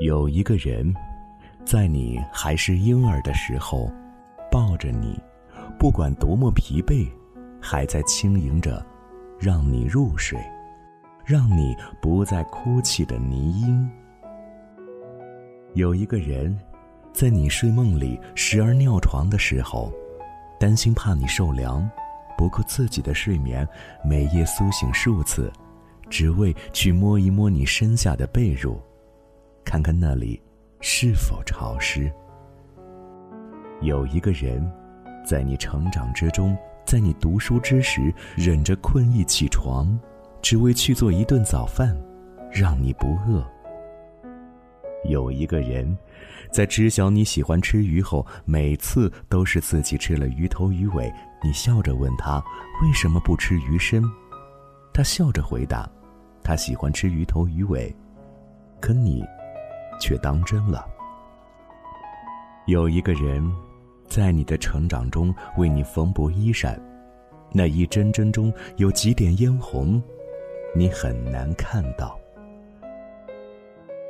有一个人，在你还是婴儿的时候，抱着你，不管多么疲惫，还在轻盈着，让你入睡，让你不再哭泣的泥婴。有一个人，在你睡梦里时而尿床的时候，担心怕你受凉，不顾自己的睡眠，每夜苏醒数次，只为去摸一摸你身下的被褥，看看那里是否潮湿。有一个人，在你成长之中，在你读书之时，忍着困意起床，只为去做一顿早饭，让你不饿。有一个人，在知晓你喜欢吃鱼后，每次都是自己吃了鱼头鱼尾。你笑着问他为什么不吃鱼身，他笑着回答：“他喜欢吃鱼头鱼尾。”可你却当真了。有一个人，在你的成长中为你缝补衣衫，那一针针中有几点嫣红，你很难看到。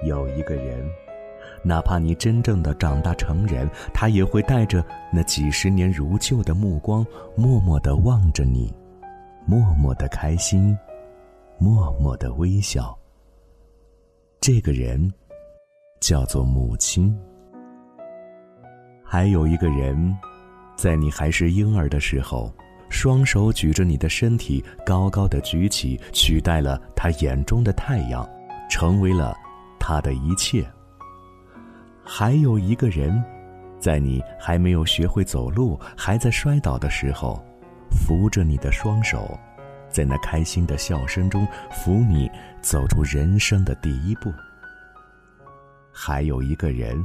有一个人，哪怕你真正的长大成人，他也会带着那几十年如旧的目光，默默的望着你，默默的开心，默默的微笑。这个人，叫做母亲。还有一个人，在你还是婴儿的时候，双手举着你的身体，高高的举起，取代了他眼中的太阳，成为了。他的一切。还有一个人，在你还没有学会走路、还在摔倒的时候，扶着你的双手，在那开心的笑声中扶你走出人生的第一步。还有一个人，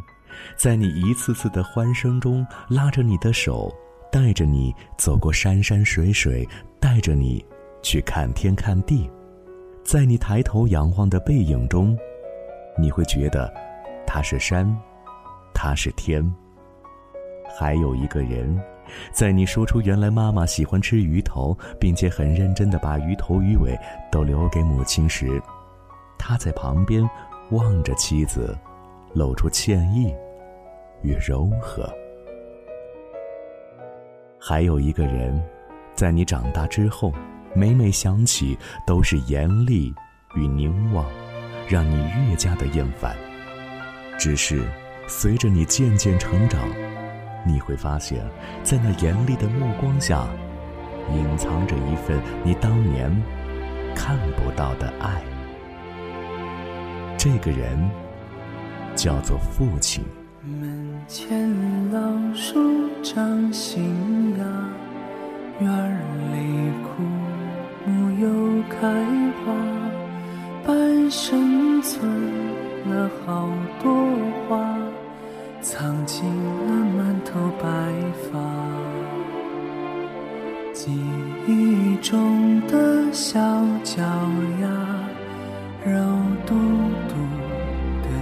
在你一次次的欢声中拉着你的手，带着你走过山山水水，带着你去看天看地，在你抬头仰望的背影中。你会觉得，他是山，他是天。还有一个人，在你说出原来妈妈喜欢吃鱼头，并且很认真的把鱼头鱼尾都留给母亲时，他在旁边望着妻子，露出歉意与柔和。还有一个人，在你长大之后，每每想起都是严厉与凝望。让你越加的厌烦。只是，随着你渐渐成长，你会发现，在那严厉的目光下，隐藏着一份你当年看不到的爱。这个人叫做父亲。门前老树长新芽，院里枯木又开花。半生存了好多话，藏进了满头白发。记忆中的小脚丫，肉嘟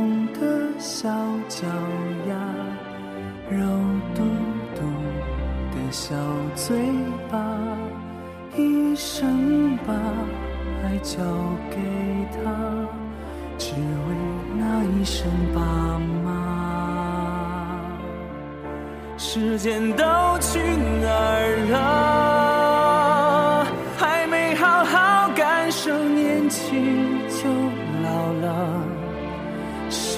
红的小脚丫，肉嘟嘟的小嘴巴。一生把爱交给他，只为那一声爸妈。时间都去哪儿了？还没好好感受年轻就老了，